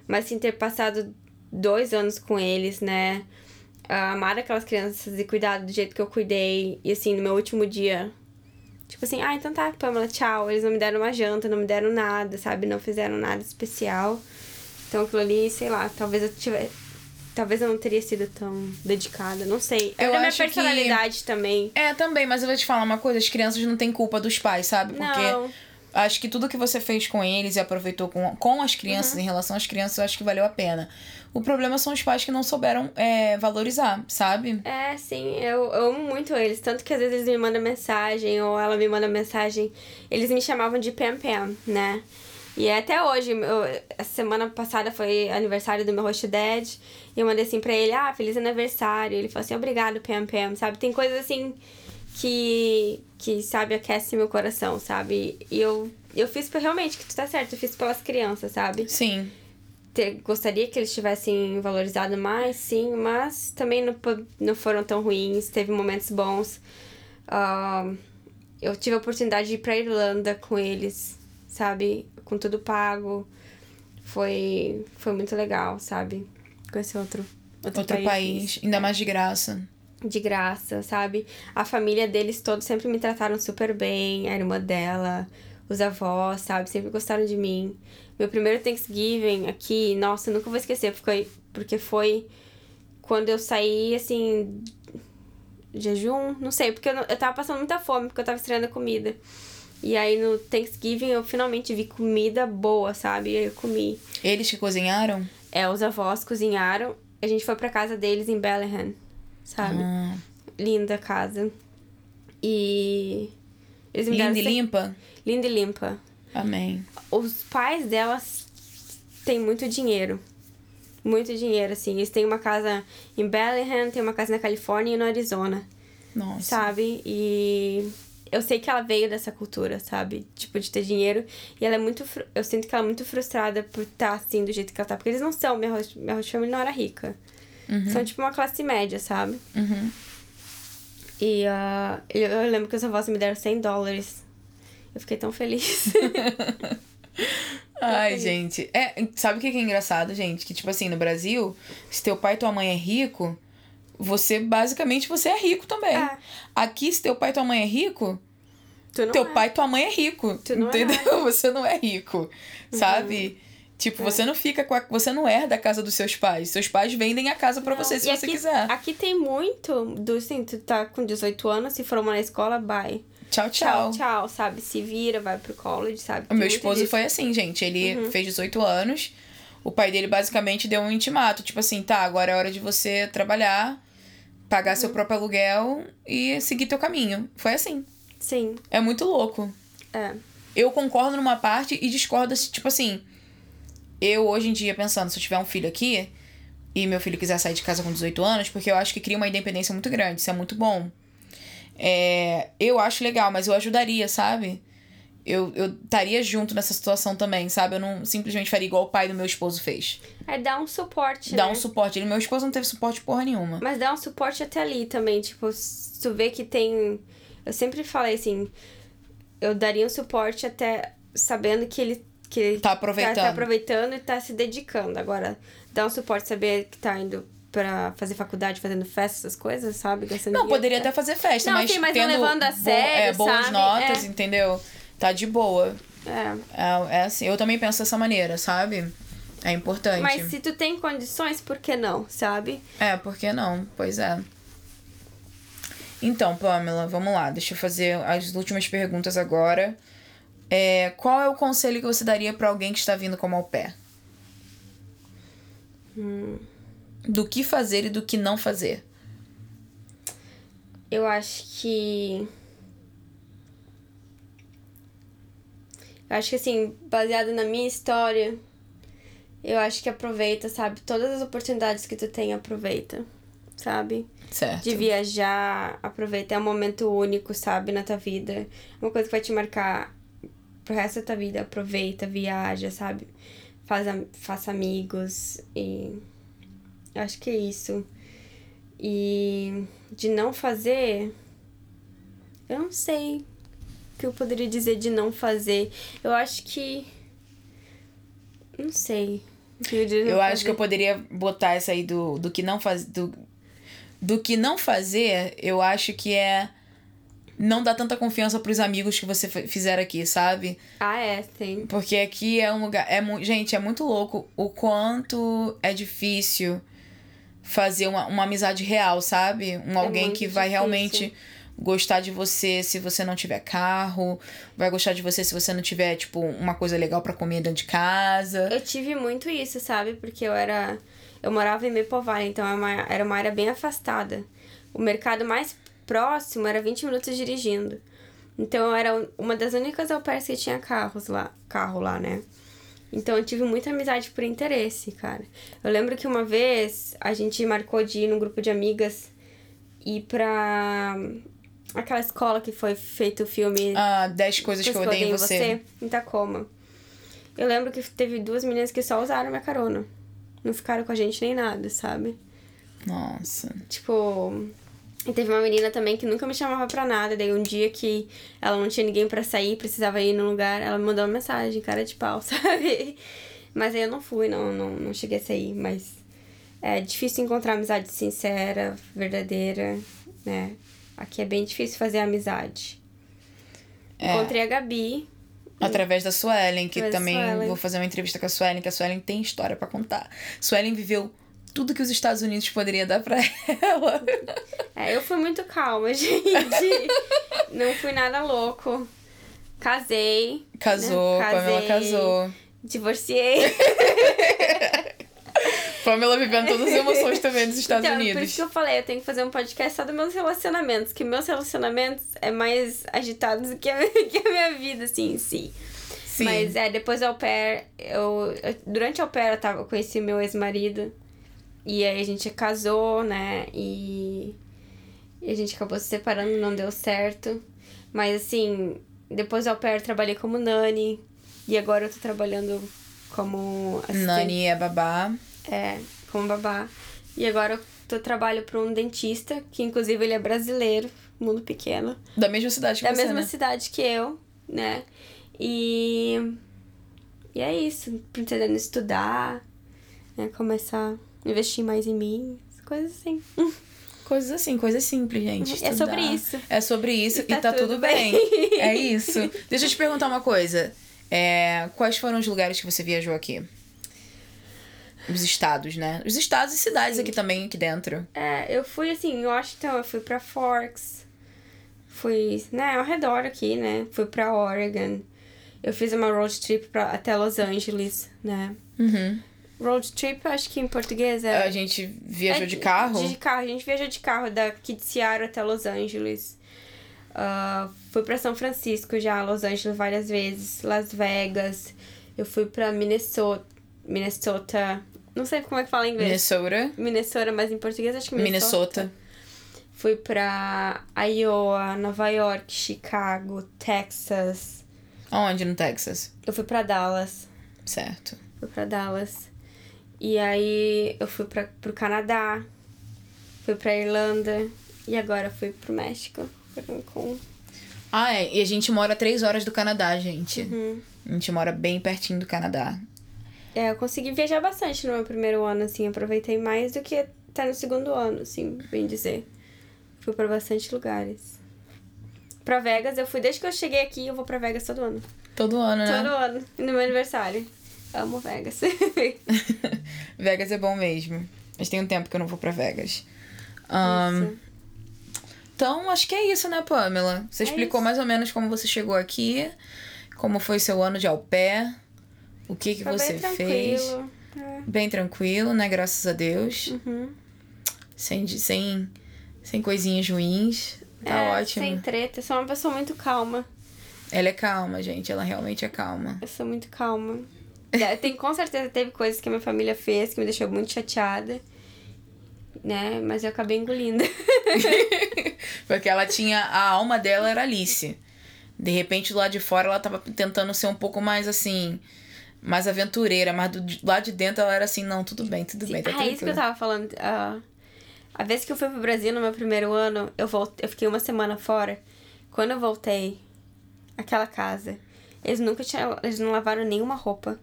mas assim, ter passado dois anos com eles, né? a amar aquelas crianças e cuidar do jeito que eu cuidei. E assim, no meu último dia, tipo assim, ah, então tá, Pamela, tchau. Eles não me deram uma janta, não me deram nada, sabe? Não fizeram nada especial. Então aquilo ali, sei lá, talvez eu tivesse. Talvez eu não teria sido tão dedicada, não sei. É Eu da minha acho que- personalidade também. É, também, mas eu vou te falar uma coisa: as crianças não têm culpa dos pais, sabe? Porque. Não. Acho que tudo que você fez com eles e aproveitou com, com as crianças, Uhum. em relação às crianças, eu acho que valeu a pena. O problema são os pais que não souberam é, valorizar, sabe? É, sim, eu, eu amo muito eles. Tanto que às vezes eles me mandam mensagem, ou ela me manda mensagem. Eles me chamavam de Pam Pam, né? E é até hoje, eu, essa semana passada foi aniversário do meu host dad. E eu mandei assim pra ele, ah, feliz aniversário. Ele falou assim, obrigado, Pam Pam, sabe? Tem coisas assim que, que sabe, aquece meu coração, sabe? E eu, eu fiz realmente, que tu tá certo, eu fiz pelas crianças, sabe? Sim. ter- gostaria que eles tivessem valorizado mais, sim, mas também não, não foram tão ruins, teve momentos bons. Ah, eu tive a oportunidade de ir pra Irlanda com eles, sabe? Com tudo pago. Foi, foi muito legal, sabe? Conhecer outro, outro, Outro país, ainda mais de graça. De graça, sabe? A família deles todos sempre me trataram super bem, a irmã dela, os avós, sabe? Sempre gostaram de mim. Meu primeiro Thanksgiving aqui, nossa, nunca vou esquecer, porque, porque foi quando eu saí, assim, jejum, não sei, porque eu, não- eu tava passando muita fome, porque eu tava estreando a comida. E aí no Thanksgiving eu finalmente vi comida boa, sabe? E aí eu comi. Eles que cozinharam? É, os avós cozinharam, a gente foi pra casa deles em Bellingham, sabe? Ah, linda a casa. E. Eles me deram linda e cem- limpa? Linda e limpa. Amém. Os pais delas têm muito dinheiro. Muito dinheiro, assim. Eles têm uma casa em Bellingham, tem uma casa na Califórnia e no Arizona, Nossa. sabe? E eu sei que ela veio dessa cultura, sabe? Tipo, de ter dinheiro. E ela é muito. fru- Eu sinto que ela é muito frustrada por estar assim, do jeito que ela tá. Porque eles não são. Minha host, minha host family não era rica. São tipo uma classe média, sabe? Uhum. E ah, eu, eu lembro que os avós me deram 100 dólares. Eu fiquei tão feliz. [laughs] Ai, feliz. gente. É, sabe o que é engraçado, gente? Que, tipo assim, no Brasil, se teu pai e tua mãe é rico, você, basicamente, você é rico também. É. Aqui, se teu pai e tua mãe é rico, teu é. pai e tua mãe é rico. É entendeu? Uhum. [laughs] você não é rico, sabe? Tipo, você não fica com a, Você não herda a casa dos seus pais. Seus pais vendem a casa pra você, se E você aqui, quiser. Aqui tem muito do assim, tu tá com 18 anos, se formou na escola, bye. Tchau, Tchau, tchau. tchau, sabe? Se vira, vai pro college, sabe? O meu esposo disso. foi assim, gente. Ele Uhum. fez 18 anos. O pai dele basicamente deu um intimato. Tipo assim, tá, agora é hora de você trabalhar, pagar Uhum. seu próprio aluguel e seguir teu caminho. Foi assim. Sim, É muito louco. é. Eu concordo numa parte e discordo, tipo assim. Eu, hoje em dia, pensando, se eu tiver um filho aqui e meu filho quiser sair de casa com 18 anos, porque eu acho que cria uma independência muito grande, isso é muito bom. É, eu acho legal, mas eu ajudaria, sabe? Eu eu estaria junto nessa situação também, sabe? Eu não simplesmente faria igual o pai do meu esposo fez. É dar um suporte, Dar né? um suporte. Ele, meu esposo não teve suporte porra nenhuma. Mas dá um suporte até ali também. Tipo, se tu vê que tem. Eu sempre falei assim. Eu daria um suporte até sabendo que ele. Que Tá aproveitando. Tá, tá aproveitando e tá se dedicando. Agora, dar um suporte, saber que tá indo pra fazer faculdade, fazendo festa, essas coisas, sabe? Gastando Não, poderia até fazer festa, Não, mas sim, mas não tendo levando a sério, é, boas sabe? notas, É. entendeu? Tá de boa. É. É, é assim, eu também penso dessa maneira, sabe? É importante. Mas se tu tem condições, por que não, sabe? É, por que não? Pois é. Então, Pamela, vamos lá. Deixa eu fazer as últimas perguntas agora. É, qual é o conselho que você daria para alguém que está vindo como ao pé? Hum. Do que fazer e do que não fazer? Eu acho que. Eu acho que assim, baseado na minha história, eu acho que aproveita, sabe? Todas as oportunidades que tu tem, aproveita, sabe? Certo. De viajar, aproveita. É um momento único, sabe, na tua vida. É uma coisa que vai te marcar pro resto da tua vida. Aproveita, viaja, sabe? Faz, faça amigos e. Eu acho que é isso. E de não fazer. Eu não sei o que eu poderia dizer de não fazer. Eu acho que. Não sei. Eu, eu acho que eu poderia botar essa aí do, do que não faz. Do, do que não fazer, eu acho que é não dar tanta confiança pros amigos que você fizer aqui, sabe? Ah, é, sim. Porque aqui é um lugar. É, gente, é muito louco o quanto é difícil fazer uma, uma amizade real, sabe? Um é alguém que vai difícil. realmente gostar de você se você não tiver carro, vai gostar de você se você não tiver, tipo, uma coisa legal para comer dentro de casa. Eu tive muito isso, sabe? Porque eu era. Eu morava em Mepovar, então era é uma, era uma área bem afastada. O mercado mais próximo era 20 minutos dirigindo. Então eu era uma das únicas au pairs que tinha carros lá, carro lá, né? Então eu tive muita amizade por interesse, cara. Eu lembro que uma vez a gente marcou de ir num grupo de amigas ir pra aquela escola que foi feito o filme. Ah, 10 coisas que eu odeio em você. você. Em Tacoma. Eu lembro que teve duas meninas que só usaram minha carona. Não ficaram com a gente nem nada, sabe? Nossa. Tipo. E teve uma menina também que nunca me chamava pra nada. Daí um dia que ela não tinha ninguém para sair, precisava ir num lugar, ela me mandou uma mensagem, cara de pau, [laughs] sabe? Mas aí eu não fui, não, não, não cheguei a sair. Mas é difícil encontrar amizade sincera, verdadeira, né? Aqui é bem difícil fazer amizade. É. Encontrei a Gabi. Através da Suelen, que também Suelen. vou fazer uma entrevista com a Suelen, que a Suelen tem história para contar. Suelen viveu tudo que os Estados Unidos poderia dar para ela. É, eu fui muito calma, [laughs] gente. Não fui nada louco. Casei. Casou, né? Pamela casou. Divorciei. [laughs] Pamela vivendo todas as emoções também nos Estados então, Unidos. Por isso que eu falei, eu tenho que fazer um podcast só dos meus relacionamentos. Que meus relacionamentos é mais agitados do que a, [laughs] que a minha vida, assim, em si. Sim. Mas é, depois au pair, eu, eu durante o au pair eu, tava, eu conheci meu ex-marido. E aí a gente casou, né? E, e a gente acabou se separando, não deu certo. Mas assim, depois pair eu trabalhei como nani. E agora eu tô trabalhando como assistente. Nani é babá. É, como babá. E agora eu tô, trabalho para um dentista, que inclusive ele é brasileiro, mundo pequeno. Da mesma cidade que da você, Da mesma né? cidade que eu, né? E... E é isso, pretendendo estudar, né? começar investir mais em mim, coisas assim. [laughs] Coisas assim, coisas simples, gente. Estudar. É sobre isso. É sobre isso e tá, e tá tudo, tudo bem. bem. [laughs] é isso. Deixa eu te perguntar uma coisa. É, quais foram os lugares que você viajou aqui? Os estados, né? Os estados e cidades Sim. aqui também, aqui dentro. É, eu fui assim, em Washington, eu fui pra Forks. Fui, né, ao redor aqui, né? Fui pra Oregon. Eu fiz uma road trip pra, até Los Angeles, né? Uhum. Road trip, acho que em português é. A gente viajou é, de carro? De carro, a gente viajou de carro daqui de Seattle até Los Angeles. Uh, fui para São Francisco já, Los Angeles várias vezes, Las Vegas. Eu fui para Minnesota, Minnesota, não sei como é que fala em inglês. Minnesota. Minnesota, mas em português acho que Minnesota. Minnesota. Fui pra Iowa, Nova York, Chicago, Texas. Onde no Texas? Eu fui pra Dallas. Certo. Fui pra Dallas. E aí eu fui pra, pro Canadá. Fui pra Irlanda. E agora fui pro México. Pra Cancún. Ah, é. E a gente mora três horas do Canadá, gente. Uhum. A gente mora bem pertinho do Canadá. É, eu consegui viajar bastante no meu primeiro ano, assim. Aproveitei mais do que até no segundo ano, assim, bem dizer. Fui para bastante lugares. Pra Vegas, eu fui desde que eu cheguei aqui, eu vou pra Vegas todo ano. Todo ano, né? Todo ano, no meu aniversário. Amo Vegas. [laughs] Vegas é bom mesmo. Mas tem um tempo que eu não vou pra Vegas. Um, então, acho que é isso, né, Pamela? Você É explicou isso. mais ou menos como você chegou aqui, como foi seu ano de au pair, o que, que Foi você bem fez. tranquilo. É. Bem tranquilo, né? Graças a Deus. Uhum. Sem, sem, sem coisinhas ruins. Tá É, ótimo. Sem treta. Eu sou uma pessoa muito calma. Ela é calma, gente. Ela realmente é calma. Eu sou muito calma. [laughs] É, Tem, com certeza teve coisas que a minha família fez que me deixou muito chateada. Né? Mas eu acabei engolindo. [laughs] Porque ela tinha. A alma dela era Alice. De repente, do lado de fora, ela tava tentando ser um pouco mais assim. Mais aventureira, mas do lá de dentro ela era assim: não, tudo bem, tudo bem, tá ah, é isso que eu tava falando. ah, a vez que eu fui pro Brasil no meu primeiro ano, eu, voltei, eu fiquei uma semana fora. Quando eu voltei, aquela casa, eles nunca tinham. Eles não lavaram nenhuma roupa.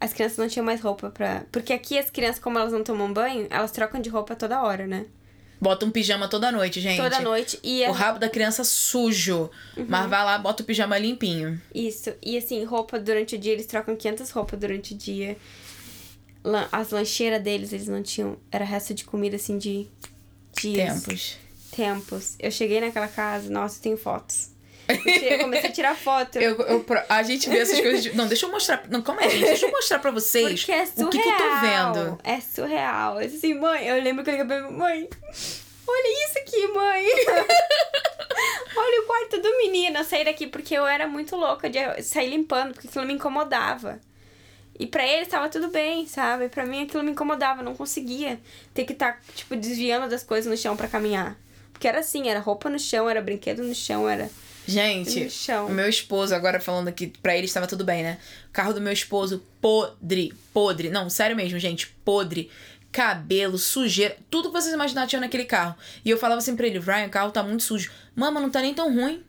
As crianças não tinham mais roupa pra. Porque aqui as crianças, como elas não tomam banho, elas trocam de roupa toda hora, né? Bota um pijama toda noite, gente. Toda noite. E O a- rabo da criança sujo. Mas vai lá, bota o pijama limpinho. Isso. E assim, roupa durante o dia, eles trocam 500 roupas durante o dia. As lancheiras deles, eles não tinham. Era resto de comida, assim, de dias. Tempos. Tempos. Eu cheguei naquela casa, nossa, tenho fotos. Eu comecei a tirar foto. Eu, eu- a gente vê essas coisas. de- Não, deixa eu mostrar. Não, calma aí, gente. Deixa eu mostrar pra vocês Porque é surreal. o que, que eu tô vendo. É surreal. Assim, mãe, eu lembro que eu liguei pra minha mãe. Olha isso aqui, mãe. [laughs] Olha o quarto do menino. Eu saí daqui porque eu era muito louca de sair limpando, porque aquilo me incomodava. E pra eles tava tudo bem, sabe? Pra mim aquilo me incomodava, não conseguia ter que estar, tipo, desviando das coisas no chão pra caminhar. Porque era assim, era roupa no chão, era brinquedo no chão, era. Gente, o meu esposo, agora falando aqui, pra ele estava tudo bem, né? O carro do meu esposo, podre, podre. Não, sério mesmo, gente, podre. Cabelo, sujeira, tudo que vocês imaginaram tinha naquele carro. E eu falava assim pra ele, Ryan, o carro tá muito sujo. Mama, não tá nem tão ruim.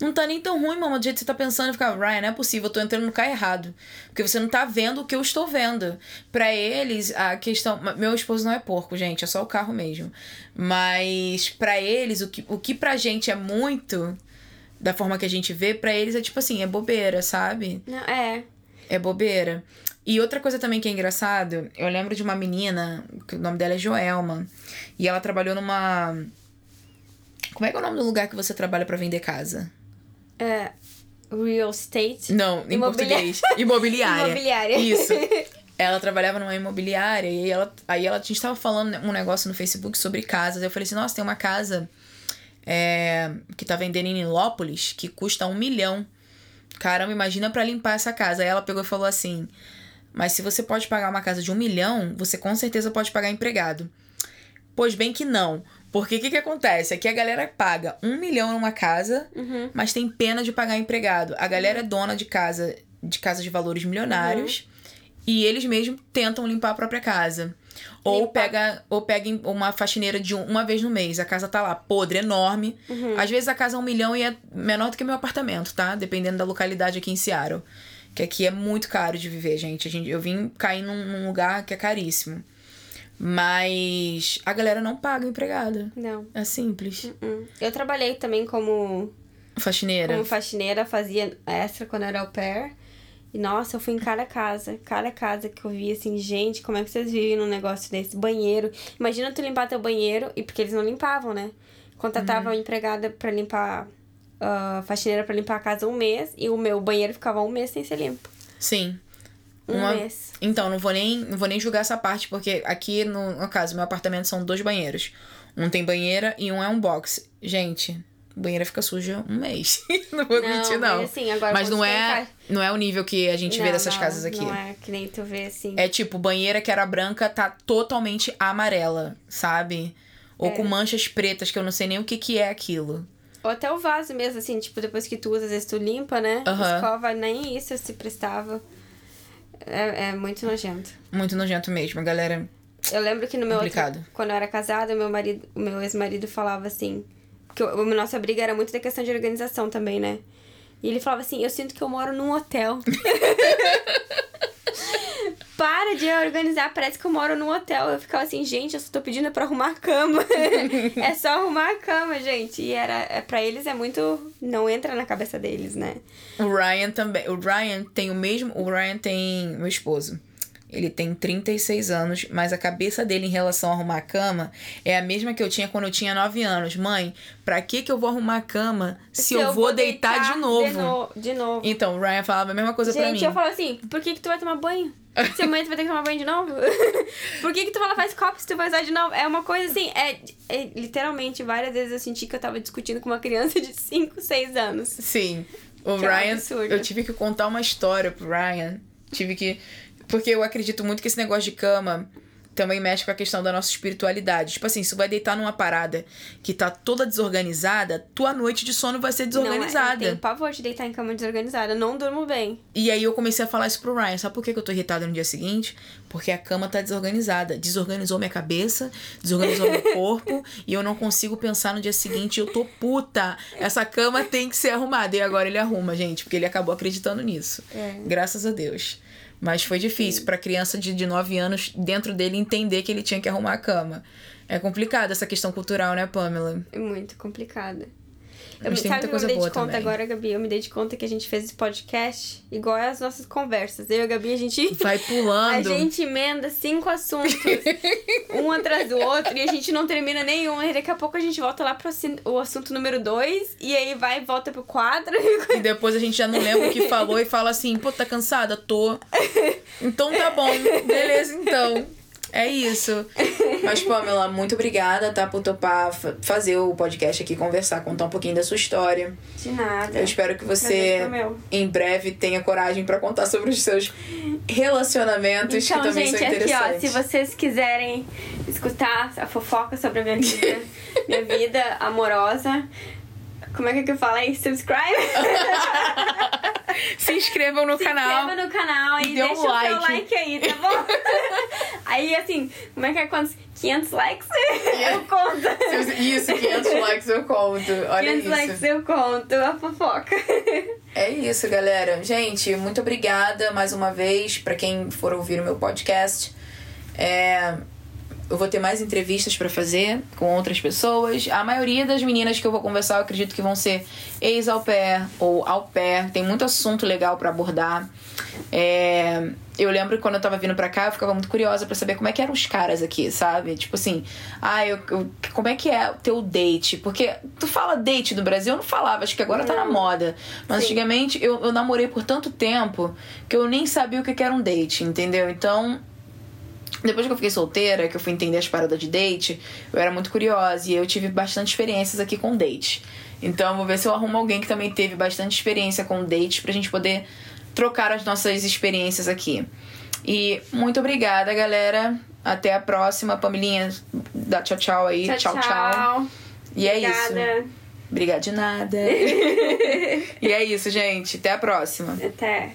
Não tá nem tão ruim, mama, do jeito que você tá pensando. Eu ficava, Ryan, não é possível, eu tô entrando no carro errado. Porque você não tá vendo o que eu estou vendo. Pra eles, a questão. Meu esposo não é porco, gente, é só o carro mesmo. Mas pra eles, o que, o que pra gente é muito, da forma que a gente vê, pra eles é tipo assim, é bobeira, sabe? Não, é. É bobeira. E outra coisa também que é engraçado, eu lembro de uma menina, que o nome dela é Joelma, e ela trabalhou numa. Como é que é o nome do lugar que você trabalha pra vender casa? é real estate. Não, em Imobilia- português. Imobiliária. Imobiliária. Isso. [laughs] Ela trabalhava numa imobiliária e ela, aí ela a gente tava falando um negócio no Facebook sobre casas. Eu falei assim, nossa, tem uma casa é, que tá vendendo em Nilópolis que custa um milhão. Caramba, imagina pra limpar essa casa. Aí ela pegou e falou assim: Mas se você pode pagar uma casa de um milhão, você com certeza pode pagar empregado. Pois bem que não. Porque o que, que acontece? Aqui a galera paga um milhão numa casa, Uhum. mas tem pena de pagar empregado. A galera é dona de casa, de casa de valores milionários, e eles mesmos tentam limpar a própria casa. Ou Limpar. pega, ou pega uma faxineira de um- uma vez no mês. A casa tá lá, podre, enorme. Às vezes a casa é um milhão e é menor do que meu apartamento, tá? Dependendo da localidade aqui em Seattle. Que aqui é muito caro de viver, gente. A gente eu vim cair num, num lugar que é caríssimo. Mas a galera não paga empregado. Não. É simples. Hum. Eu trabalhei também como, Faxineira. como faxineira, fazia extra quando era au pair. E nossa, eu fui em cada casa, cada casa que eu vi assim, gente, como é que vocês vivem num negócio desse? Banheiro. Imagina tu limpar teu banheiro, e porque eles não limpavam, né? Contratava uma empregada pra limpar, ah, faxineira pra limpar a casa um mês, e o meu banheiro ficava um mês sem ser limpo. Sim. Um Uma- mês. Então, não vou nem, não vou nem julgar essa parte, porque aqui, no, no caso, meu apartamento são dois banheiros. Um tem banheira e um é um box. Gente, banheira fica suja um mês. [laughs] não vou mentir, não. Mas, assim, agora Mas não é, não é o nível que a gente vê Não, dessas não, casas aqui. Não é que nem tu vê assim. É tipo, banheira que era branca tá totalmente amarela, sabe? Ou É. com manchas pretas, que eu não sei nem o que que é aquilo. Ou até o vaso mesmo, assim, tipo, depois que tu usa, às vezes tu limpa, né? Aham. Escova, nem isso se prestava. É, é muito nojento. Muito nojento mesmo, galera. Eu lembro que no meu outro, Complicado. quando eu era casada, meu marido, o meu ex-marido falava assim, que o, a nossa briga era muito da questão de organização também, né? E ele falava assim, eu sinto que eu moro num hotel. [laughs] para de organizar, parece que eu moro num hotel. Eu ficava assim, gente, eu só tô pedindo pra arrumar a cama. [laughs] é só arrumar a cama, gente. E era, é, pra eles é muito. Não entra na cabeça deles, né? O Ryan também. O Ryan tem o mesmo. O Ryan tem. Meu esposo. Ele tem 36 anos, mas a cabeça dele em relação a arrumar a cama é a mesma que eu tinha quando eu tinha 9 anos. Mãe, pra que que eu vou arrumar a cama se, se eu, eu, vou deitar, deitar de, novo? de, no... de novo? Então, o Ryan falava a mesma coisa Gente, pra mim. Gente, eu falo assim, por que que tu vai tomar banho? Se amanhã tu vai ter que tomar banho de novo? [laughs] por que que tu fala, faz copo se tu vai usar de novo? É uma coisa assim, é, é, literalmente, várias vezes eu senti que eu tava discutindo com uma criança de 5, 6 anos. Sim. O que Ryan, é eu tive que contar uma história pro Ryan. Tive que porque eu acredito muito que esse negócio de cama também mexe com a questão da nossa espiritualidade. Tipo assim, se tu vai deitar numa parada que tá toda desorganizada, tua noite de sono vai ser desorganizada. Não, eu tenho pavor de deitar em cama desorganizada, não durmo bem. E aí eu comecei a falar isso pro Ryan. Sabe por que eu tô irritada no dia seguinte? Porque a cama tá desorganizada. Desorganizou minha cabeça, desorganizou meu [laughs] corpo, e eu não consigo pensar no dia seguinte. Eu tô puta. Essa cama tem que ser arrumada. E agora ele arruma, gente, porque ele acabou acreditando nisso. É. Graças a Deus. Mas foi difícil para criança de, de 9 anos, dentro dele, entender que ele tinha que arrumar a cama. É complicado essa questão cultural, né, Pamela? É muito complicada. Eu, Mas tem muita coisa eu me dei de conta também. agora, Gabi. Eu me dei de conta que a gente fez esse podcast igual as nossas conversas. Eu e a Gabi, a gente. [laughs] Vai pulando. A gente emenda cinco assuntos, um atrás do outro, e a gente não termina nenhum. E daqui a pouco a gente volta lá pro o assunto número dois, e aí vai e volta pro quadro. E depois a gente já não lembra o que falou e fala assim: pô, tá cansada? Tô. [laughs] Então tá bom. Beleza, então. É isso. Mas, Pamela, muito obrigada, tá, por topar fazer o podcast aqui, conversar, contar um pouquinho da sua história. De nada. Eu espero que você, em breve, tenha coragem para contar sobre os seus relacionamentos, então, que também gente, são interessantes. Aqui, ó, se vocês quiserem escutar a fofoca sobre a minha vida, [laughs] minha vida amorosa, como é que eu falo aí? Subscribe? [laughs] Se inscrevam no Se canal. Se inscrevam no canal e deixa um like. o seu like aí, tá bom? [laughs] aí, assim, como é que é quantos? 500 likes? Yeah. Eu conto. Isso, 500 [laughs] likes eu conto. Olha 500 isso. likes eu conto. A fofoca. [laughs] É isso, galera. Gente, muito obrigada mais uma vez para quem for ouvir o meu podcast. É, eu vou ter mais entrevistas para fazer com outras pessoas. A maioria das meninas que eu vou conversar, eu acredito que vão ser ex-au pair ou au pair. Tem muito assunto legal para abordar. É... Eu lembro que quando eu tava vindo pra cá, eu ficava muito curiosa para saber como é que eram os caras aqui, sabe? Tipo assim, ah, eu, eu, como é que é o teu date? Porque tu fala date do Brasil, eu não falava, acho que agora tá na moda. Mas Sim. antigamente eu, eu namorei por tanto tempo que eu nem sabia o que era um date, entendeu? Então depois que eu fiquei solteira, que eu fui entender as paradas de date, eu era muito curiosa e eu tive bastante experiências aqui com date. Então, eu vou ver se eu arrumo alguém que também teve bastante experiência com date pra gente poder trocar as nossas experiências aqui. E muito obrigada, galera. Até a próxima. Pamilinha, dá tchau, tchau aí. Tchau, tchau. tchau. E é isso. Obrigada de nada. [laughs] e é isso, gente. Até a próxima. Até.